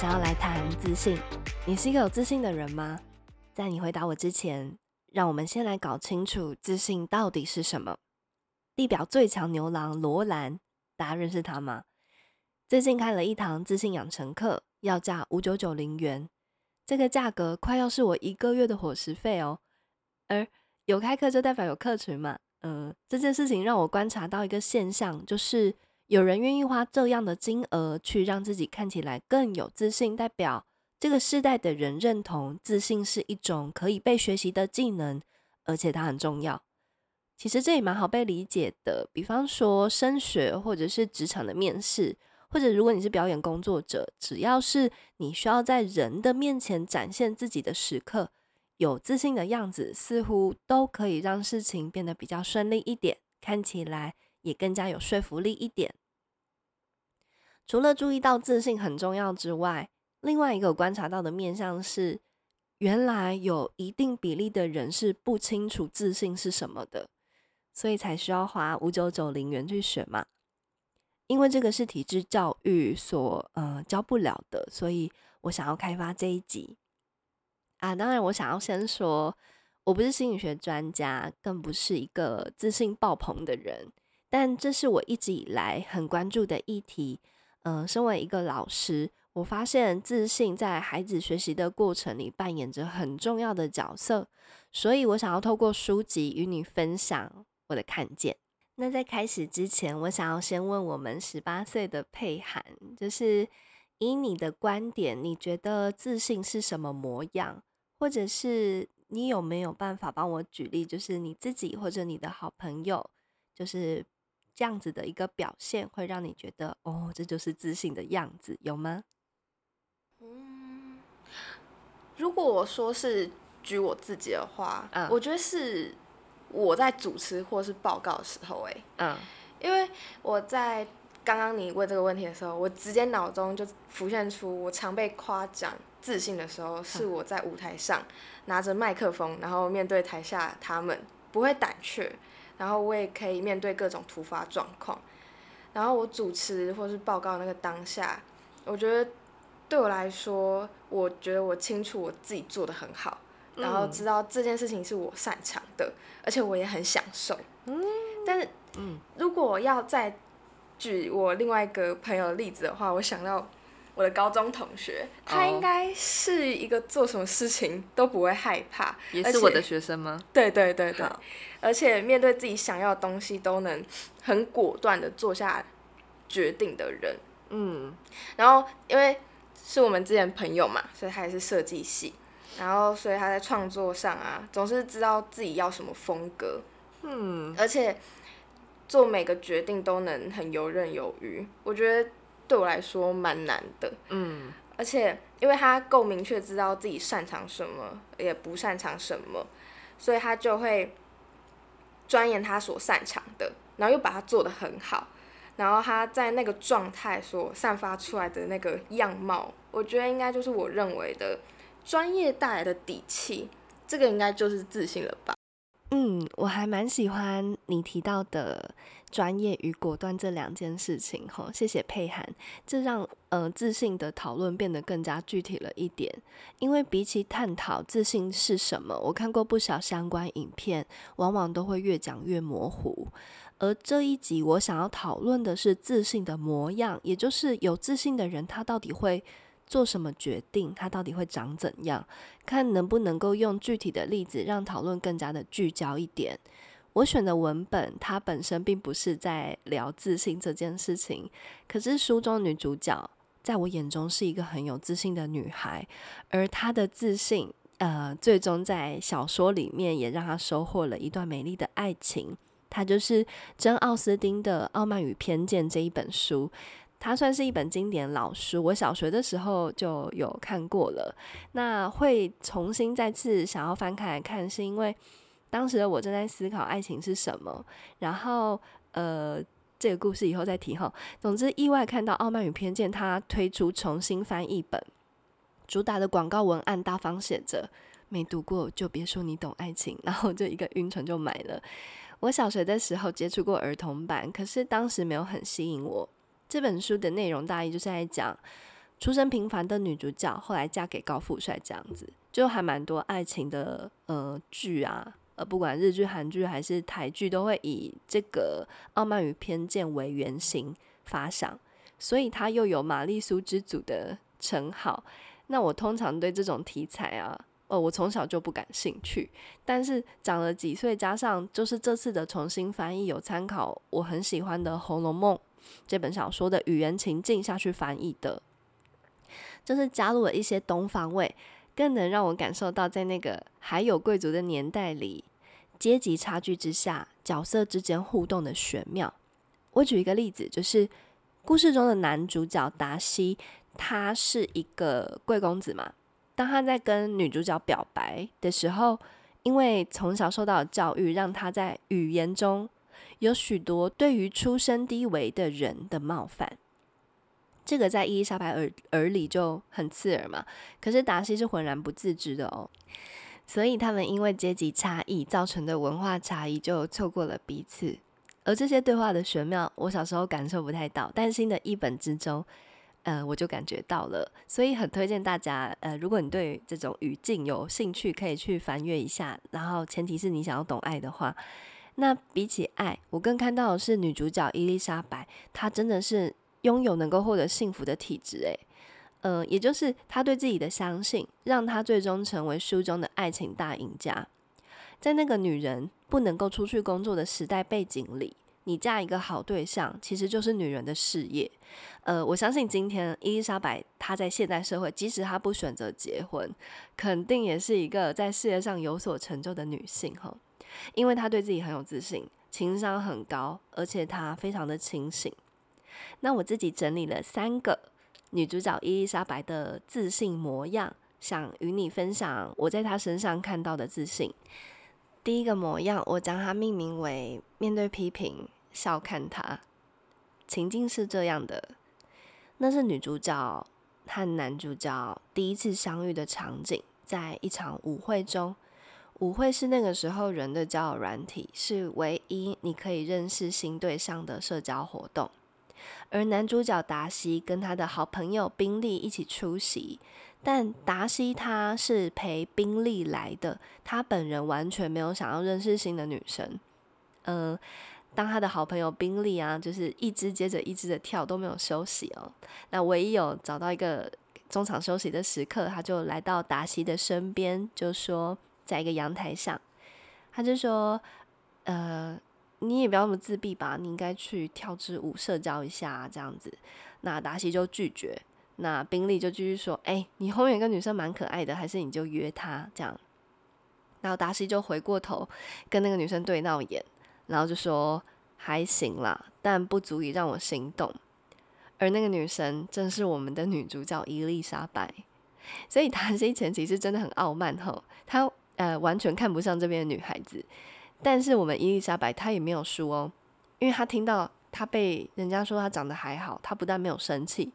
想要来谈自信。你是一个有自信的人吗？在你回答我之前，让我们先来搞清楚自信到底是什么。地表最强牛郎罗兰，大家认识他吗？最近开了一堂自信养成课，要价五九九零元，这个价格快要是我一个月的伙食费哦。而有开课就代表有客群嘛，嗯，这件事情让我观察到一个现象，就是有人愿意花这样的金额去让自己看起来更有自信，代表这个世代的人认同自信是一种可以被学习的技能，而且它很重要。其实这也蛮好被理解的，比方说升学或者是职场的面试，或者如果你是表演工作者，只要是你需要在人的面前展现自己的时刻，有自信的样子，似乎都可以让事情变得比较顺利一点，看起来也更加有说服力一点。除了注意到自信很重要之外，另外一个观察到的面向是，原来有一定比例的人是不清楚自信是什么的。所以才需要花五九九零元去学嘛，因为这个是体制教育所呃教不了的，所以我想要开发这一集啊。当然，我想要先说，我不是心理学专家，更不是一个自信爆棚的人，但这是我一直以来很关注的议题。嗯，身为一个老师，我发现自信在孩子学习的过程里扮演着很重要的角色，所以我想要透过书籍与你分享。我的看见。那在开始之前，我想要先问我们十八岁的佩涵，就是以你的观点，你觉得自信是什么模样？或者是你有没有办法帮我举例，就是你自己或者你的好朋友，就是这样子的一个表现，会让你觉得哦，这就是自信的样子，有吗？嗯，如果我说是举我自己的话，嗯，我觉得是。我在主持或是报告的时候，哎，嗯，因为我在刚刚你问这个问题的时候，我直接脑中就浮现出我常被夸奖自信的时候，是我在舞台上拿着麦克风，然后面对台下他们，不会胆怯，然后我也可以面对各种突发状况，然后我主持或是报告那个当下，我觉得对我来说，我觉得我清楚我自己做的很好。然后知道这件事情是我擅长的，而且我也很享受。嗯，但是，嗯，如果要再举我另外一个朋友的例子的话，我想到我的高中同学，他应该是一个做什么事情都不会害怕，也是我的学生吗？对对对对，而且面对自己想要的东西都能很果断的做下决定的人。嗯，然后因为是我们之前朋友嘛，所以他也是设计系。然后，所以他在创作上啊，总是知道自己要什么风格，嗯，而且做每个决定都能很游刃有余。我觉得对我来说蛮难的，嗯，而且因为他够明确知道自己擅长什么，也不擅长什么，所以他就会钻研他所擅长的，然后又把它做得很好。然后他在那个状态所散发出来的那个样貌，我觉得应该就是我认为的。专业带来的底气，这个应该就是自信了吧？嗯，我还蛮喜欢你提到的专业与果断这两件事情哈。谢谢佩涵，这让呃自信的讨论变得更加具体了一点。因为比起探讨自信是什么，我看过不少相关影片，往往都会越讲越模糊。而这一集我想要讨论的是自信的模样，也就是有自信的人他到底会。做什么决定，它到底会长怎样？看能不能够用具体的例子，让讨论更加的聚焦一点。我选的文本，它本身并不是在聊自信这件事情，可是书中女主角在我眼中是一个很有自信的女孩，而她的自信，呃，最终在小说里面也让她收获了一段美丽的爱情。她就是珍·奥斯汀的《傲慢与偏见》这一本书。它算是一本经典老书，我小学的时候就有看过了。那会重新再次想要翻开来看，是因为当时的我正在思考爱情是什么。然后，呃，这个故事以后再提哈。总之，意外看到《傲慢与偏见》它推出重新翻译本，主打的广告文案大方写着“没读过就别说你懂爱情”，然后就一个晕船就买了。我小学的时候接触过儿童版，可是当时没有很吸引我。这本书的内容大意就是在讲出身平凡的女主角，后来嫁给高富帅这样子，就还蛮多爱情的呃剧啊，呃不管日剧、韩剧还是台剧，都会以这个傲慢与偏见为原型发想，所以它又有玛丽苏之祖的称号。那我通常对这种题材啊，呃我从小就不感兴趣，但是长了几岁，加上就是这次的重新翻译有参考我很喜欢的《红楼梦》。这本小说的语言情境下去翻译的，就是加入了一些东方味，更能让我感受到在那个还有贵族的年代里，阶级差距之下角色之间互动的玄妙。我举一个例子，就是故事中的男主角达西，他是一个贵公子嘛。当他在跟女主角表白的时候，因为从小受到的教育，让他在语言中。有许多对于出身低微的人的冒犯，这个在伊丽莎白耳耳里就很刺耳嘛。可是达西是浑然不自知的哦，所以他们因为阶级差异造成的文化差异，就错过了彼此。而这些对话的玄妙，我小时候感受不太到，但新的一本之中，呃，我就感觉到了。所以很推荐大家，呃，如果你对这种语境有兴趣，可以去翻阅一下。然后前提是你想要懂爱的话。那比起爱，我更看到的是女主角伊丽莎白，她真的是拥有能够获得幸福的体质。诶，呃，也就是她对自己的相信，让她最终成为书中的爱情大赢家。在那个女人不能够出去工作的时代背景里，你嫁一个好对象，其实就是女人的事业。呃，我相信今天伊丽莎白她在现代社会，即使她不选择结婚，肯定也是一个在事业上有所成就的女性。哈。因为他对自己很有自信，情商很高，而且他非常的清醒。那我自己整理了三个女主角伊丽莎白的自信模样，想与你分享我在她身上看到的自信。第一个模样，我将它命名为“面对批评，笑看他”。情境是这样的：那是女主角和男主角第一次相遇的场景，在一场舞会中。舞会是那个时候人的交友软体，是唯一你可以认识新对象的社交活动。而男主角达西跟他的好朋友宾利一起出席，但达西他是陪宾利来的，他本人完全没有想要认识新的女生。嗯，当他的好朋友宾利啊，就是一支接着一支的跳都没有休息哦。那唯一有找到一个中场休息的时刻，他就来到达西的身边，就说。在一个阳台上，他就说：“呃，你也不要那么自闭吧，你应该去跳支舞社交一下这样子。”那达西就拒绝，那宾利就继续说：“哎，你后面有个女生蛮可爱的，还是你就约她这样。”然后达西就回过头跟那个女生对闹眼，然后就说：“还行啦，但不足以让我心动。”而那个女生正是我们的女主角伊丽莎白，所以达西前期是真的很傲慢吼，他。呃，完全看不上这边的女孩子，但是我们伊丽莎白她也没有输哦，因为她听到她被人家说她长得还好，她不但没有生气，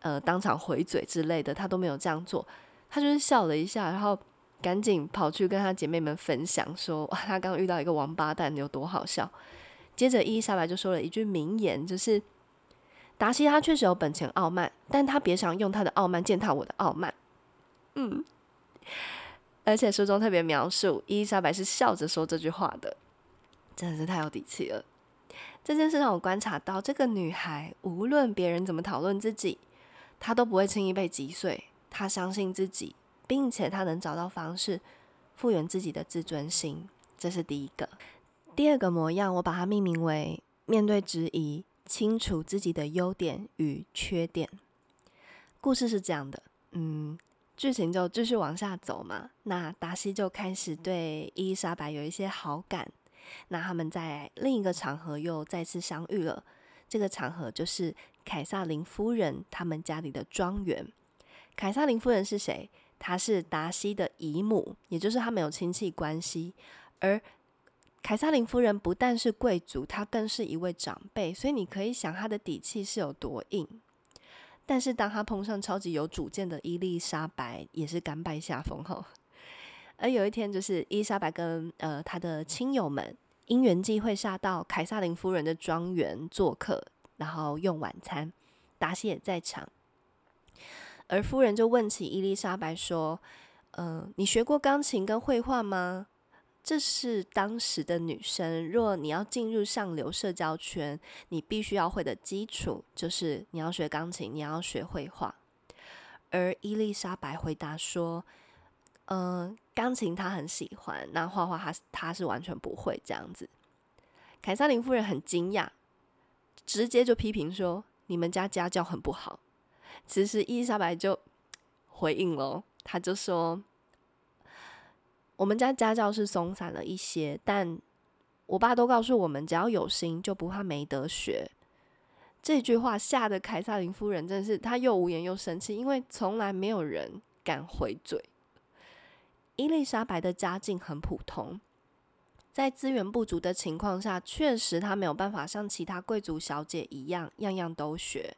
呃，当场回嘴之类的，她都没有这样做，她就是笑了一下，然后赶紧跑去跟她姐妹们分享说，哇，她刚刚遇到一个王八蛋有多好笑。接着伊丽莎白就说了一句名言，就是达西他确实有本钱傲慢，但他别想用他的傲慢践踏我的傲慢。嗯。而且书中特别描述，伊丽莎白是笑着说这句话的，真的是太有底气了。这件事让我观察到，这个女孩无论别人怎么讨论自己，她都不会轻易被击碎。她相信自己，并且她能找到方式复原自己的自尊心。这是第一个。第二个模样，我把它命名为面对质疑，清楚自己的优点与缺点。故事是这样的，嗯。剧情就继续往下走嘛，那达西就开始对伊丽莎白有一些好感，那他们在另一个场合又再次相遇了。这个场合就是凯撒琳夫人他们家里的庄园。凯撒琳夫人是谁？她是达西的姨母，也就是他们有亲戚关系。而凯撒琳夫人不但是贵族，她更是一位长辈，所以你可以想她的底气是有多硬。但是当他碰上超级有主见的伊丽莎白，也是甘拜下风哈。而有一天，就是伊丽莎白跟呃她的亲友们因缘际会下到凯撒琳夫人的庄园做客，然后用晚餐，达西也在场。而夫人就问起伊丽莎白说：“嗯，你学过钢琴跟绘画吗？”这是当时的女生，若你要进入上流社交圈，你必须要会的基础就是你要学钢琴，你要学绘画。而伊丽莎白回答说：“嗯，钢琴她很喜欢，那画画她她是完全不会这样子。”凯撒琳夫人很惊讶，直接就批评说：“你们家家教很不好。”其实伊丽莎白就回应了，她就说。我们家家教是松散了一些，但我爸都告诉我们，只要有心就不怕没得学。这句话吓得凯撒琳夫人真的是，她又无言又生气，因为从来没有人敢回嘴。伊丽莎白的家境很普通，在资源不足的情况下，确实她没有办法像其他贵族小姐一样样样都学。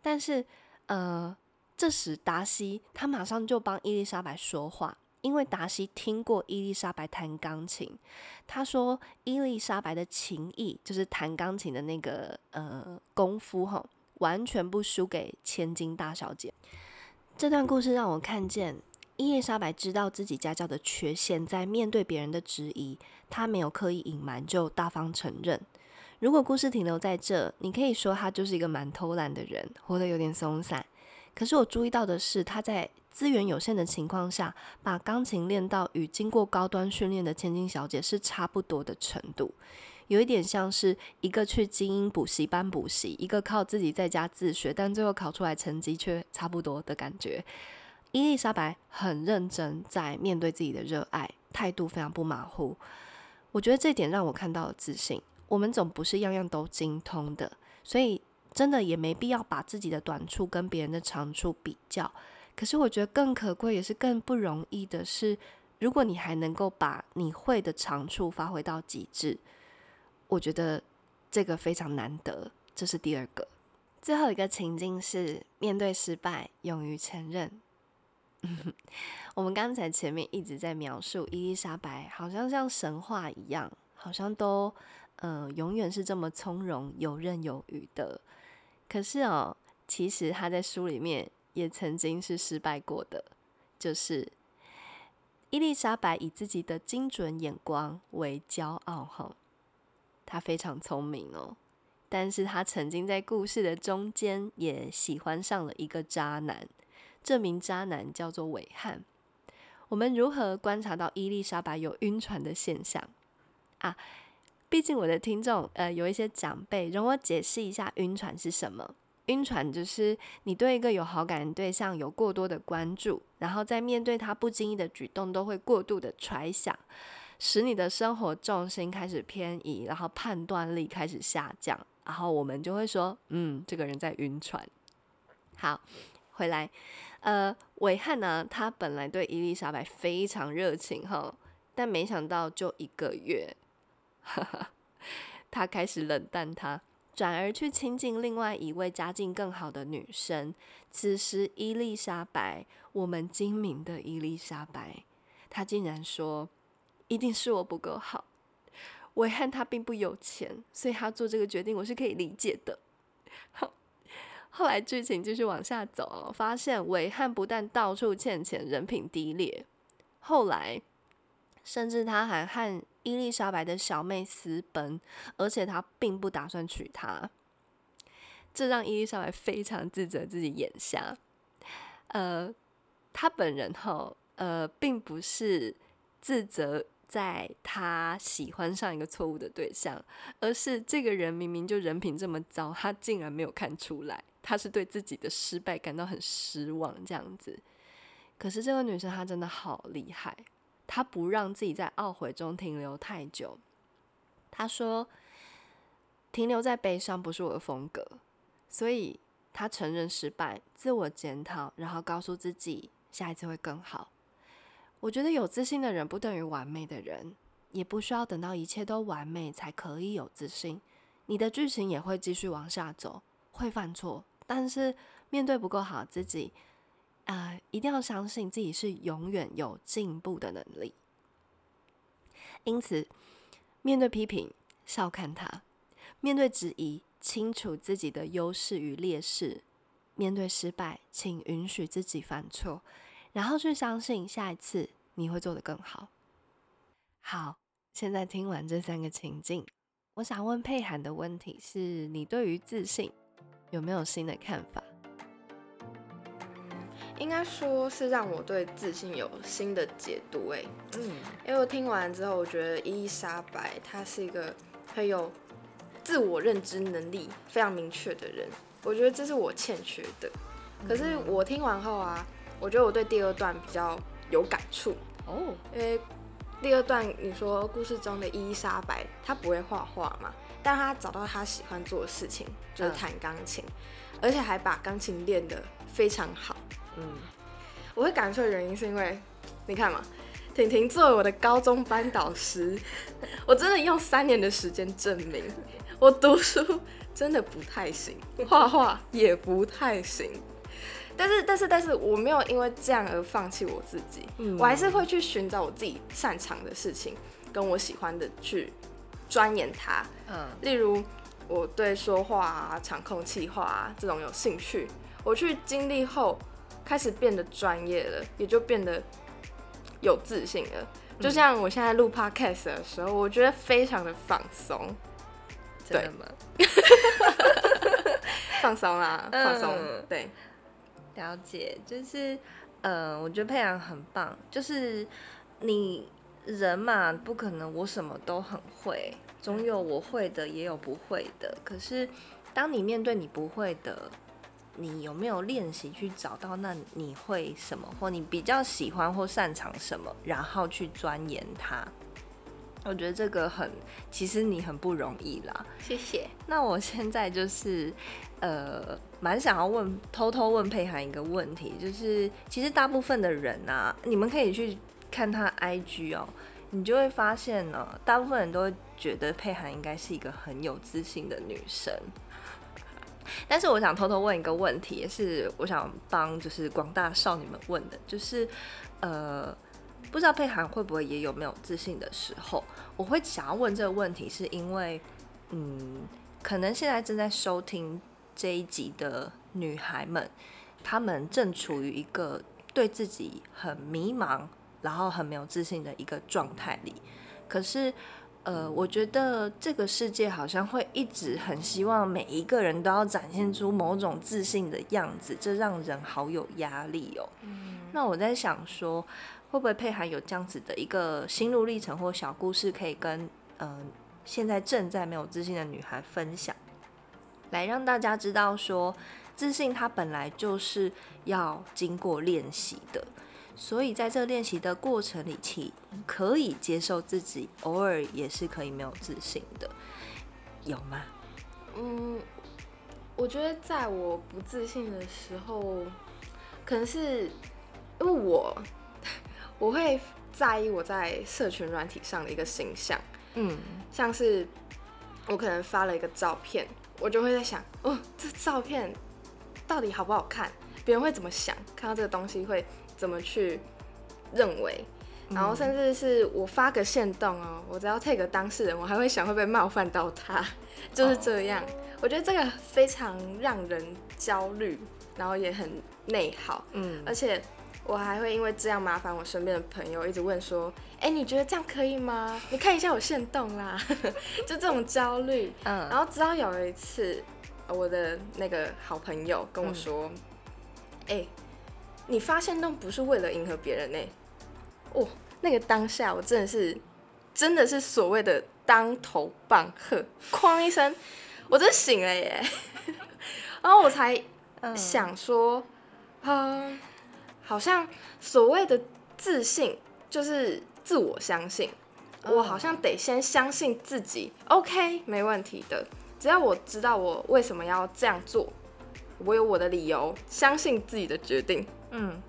但是，呃，这时达西他马上就帮伊丽莎白说话。因为达西听过伊丽莎白弹钢琴，他说伊丽莎白的琴艺就是弹钢琴的那个呃功夫哈，完全不输给千金大小姐。这段故事让我看见伊丽莎白知道自己家教的缺陷，在面对别人的质疑，她没有刻意隐瞒，就大方承认。如果故事停留在这，你可以说她就是一个蛮偷懒的人，活得有点松散。可是我注意到的是，她在。资源有限的情况下，把钢琴练到与经过高端训练的千金小姐是差不多的程度，有一点像是一个去精英补习班补习，一个靠自己在家自学，但最后考出来成绩却差不多的感觉。伊丽莎白很认真在面对自己的热爱，态度非常不马虎。我觉得这点让我看到了自信。我们总不是样样都精通的，所以真的也没必要把自己的短处跟别人的长处比较。可是我觉得更可贵，也是更不容易的是，如果你还能够把你会的长处发挥到极致，我觉得这个非常难得。这是第二个，最后一个情境是面对失败，勇于承认。我们刚才前面一直在描述伊丽莎白，好像像神话一样，好像都呃永远是这么从容、游刃有余的。可是哦，其实她在书里面。也曾经是失败过的，就是伊丽莎白以自己的精准眼光为骄傲，哈，她非常聪明哦，但是她曾经在故事的中间也喜欢上了一个渣男，这名渣男叫做韦汉。我们如何观察到伊丽莎白有晕船的现象啊？毕竟我的听众呃有一些长辈，容我解释一下晕船是什么。晕船就是你对一个有好感的对象有过多的关注，然后在面对他不经意的举动，都会过度的揣想，使你的生活重心开始偏移，然后判断力开始下降，然后我们就会说，嗯，这个人在晕船。好，回来，呃，韦汉呢，他本来对伊丽莎白非常热情哈，但没想到就一个月，他开始冷淡他。转而去亲近另外一位家境更好的女生。此时，伊丽莎白，我们精明的伊丽莎白，她竟然说：“一定是我不够好。”韦汉他并不有钱，所以他做这个决定，我是可以理解的。好，后来剧情继续往下走，发现韦汉不但到处欠钱，人品低劣，后来甚至他还和。伊丽莎白的小妹私奔，而且他并不打算娶她，这让伊丽莎白 非常自责自己眼瞎。呃，他本人哈，呃，并不是自责在他喜欢上一个错误的对象，而是这个人明明就人品这么糟，他竟然没有看出来，他是对自己的失败感到很失望这样子。可是这个女生她真的好厉害。他不让自己在懊悔中停留太久，他说：“停留在悲伤不是我的风格，所以他承认失败，自我检讨，然后告诉自己下一次会更好。我觉得有自信的人不等于完美的人，也不需要等到一切都完美才可以有自信。你的剧情也会继续往下走，会犯错，但是面对不够好自己，呃，一定要相信自己是永远有进步的能力。因此。”面对批评，笑看他；面对质疑，清楚自己的优势与劣势；面对失败，请允许自己犯错，然后去相信下一次你会做得更好。好，现在听完这三个情境，我想问佩涵的问题是：你对于自信有没有新的看法？应该说是让我对自信有新的解读哎，嗯，因为我听完之后，我觉得伊丽莎白她是一个很有自我认知能力非常明确的人，我觉得这是我欠缺的。可是我听完后啊，我觉得我对第二段比较有感触哦，因为第二段你说故事中的伊丽莎白她不会画画嘛，但她找到她喜欢做的事情，就是弹钢琴，而且还把钢琴练得非常好。嗯，我会感受的原因是因为，你看嘛，婷婷作为我的高中班导师，我真的用三年的时间证明，我读书真的不太行，画画也不太行。但是，但是，但是，我没有因为这样而放弃我自己，我还是会去寻找我自己擅长的事情，跟我喜欢的去钻研它。嗯，例如我对说话啊、场控气话啊这种有兴趣，我去经历后。开始变得专业了，也就变得有自信了。就像我现在录 podcast 的时候，我觉得非常的放松。真的吗？放松啦，放松。对，了解。就是，呃，我觉得佩阳很棒。就是你人嘛，不可能我什么都很会，总有我会的，也有不会的。可是，当你面对你不会的，你有没有练习去找到那你会什么，或你比较喜欢或擅长什么，然后去钻研它？我觉得这个很，其实你很不容易啦。谢谢。那我现在就是，呃，蛮想要问，偷偷问佩涵一个问题，就是其实大部分的人啊，你们可以去看他 IG 哦，你就会发现呢，大部分人都会觉得佩涵应该是一个很有自信的女生。但是我想偷偷问一个问题，也是我想帮就是广大少女们问的，就是呃，不知道佩涵会不会也有没有自信的时候？我会想要问这个问题，是因为嗯，可能现在正在收听这一集的女孩们，她们正处于一个对自己很迷茫，然后很没有自信的一个状态里，可是。呃，我觉得这个世界好像会一直很希望每一个人都要展现出某种自信的样子，这让人好有压力哦。那我在想说，会不会佩涵有这样子的一个心路历程或小故事，可以跟嗯现在正在没有自信的女孩分享，来让大家知道说，自信它本来就是要经过练习的。所以在这练习的过程里，其可以接受自己偶尔也是可以没有自信的，有吗？嗯，我觉得在我不自信的时候，可能是因为我 我会在意我在社群软体上的一个形象，嗯，像是我可能发了一个照片，我就会在想，哦，这照片到底好不好看？别人会怎么想？看到这个东西会。怎么去认为？然后甚至是我发个线动哦，我只要 take 当事人，我还会想会不会冒犯到他，就是这样。我觉得这个非常让人焦虑，然后也很内耗。嗯，而且我还会因为这样麻烦我身边的朋友，一直问说：“哎，你觉得这样可以吗？你看一下我线动啦。”就这种焦虑。嗯，然后直到有一次，我的那个好朋友跟我说：“哎。”你发现都不是为了迎合别人呢？哦，那个当下我真的是，真的是所谓的当头棒喝，哐一声，我真醒了耶！然后我才想说，嗯，好像所谓的自信就是自我相信，我好像得先相信自己，OK，没问题的。只要我知道我为什么要这样做，我有我的理由，相信自己的决定。嗯，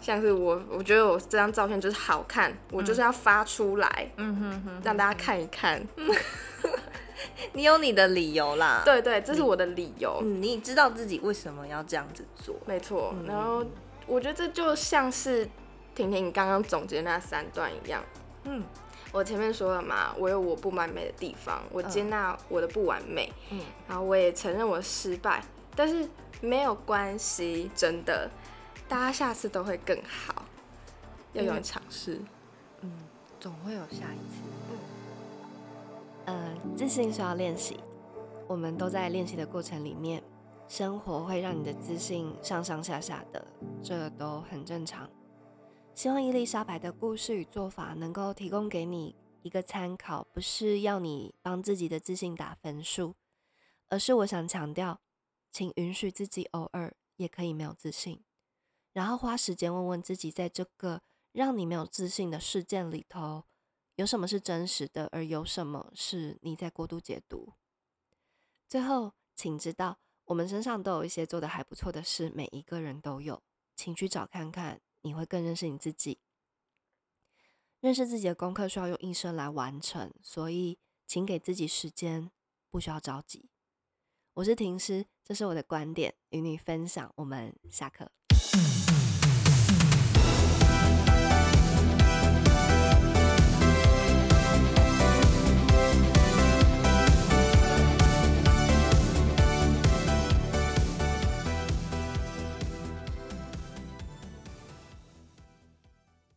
像是我，我觉得我这张照片就是好看，我就是要发出来，嗯哼哼，让大家看一看。你有你的理由啦，对对，这是我的理由。嗯，你知道自己为什么要这样子做，没错。然后我觉得这就像是婷婷刚刚总结那三段一样。嗯，我前面说了嘛，我有我不完美的地方，我接纳我的不完美。嗯，然后我也承认我的失败，但是没有关系，真的，大家下次都会更好。要勇于尝试，嗯，总会有下一次。嗯呃，自信需要练习，我们都在练习的过程里面，生活会让你的自信上上下下的，这都很正常。希望伊丽莎白的故事与做法能够提供给你一个参考，不是要你帮自己的自信打分数，而是我想强调，请允许自己偶尔也可以没有自信，然后花时间问问自己，在这个让你没有自信的事件里头。有什么是真实的，而有什么是你在过度解读？最后，请知道，我们身上都有一些做的还不错的事，每一个人都有，请去找看看，你会更认识你自己。认识自己的功课需要用一生来完成，所以请给自己时间，不需要着急。我是婷师，这是我的观点，与你分享。我们下课。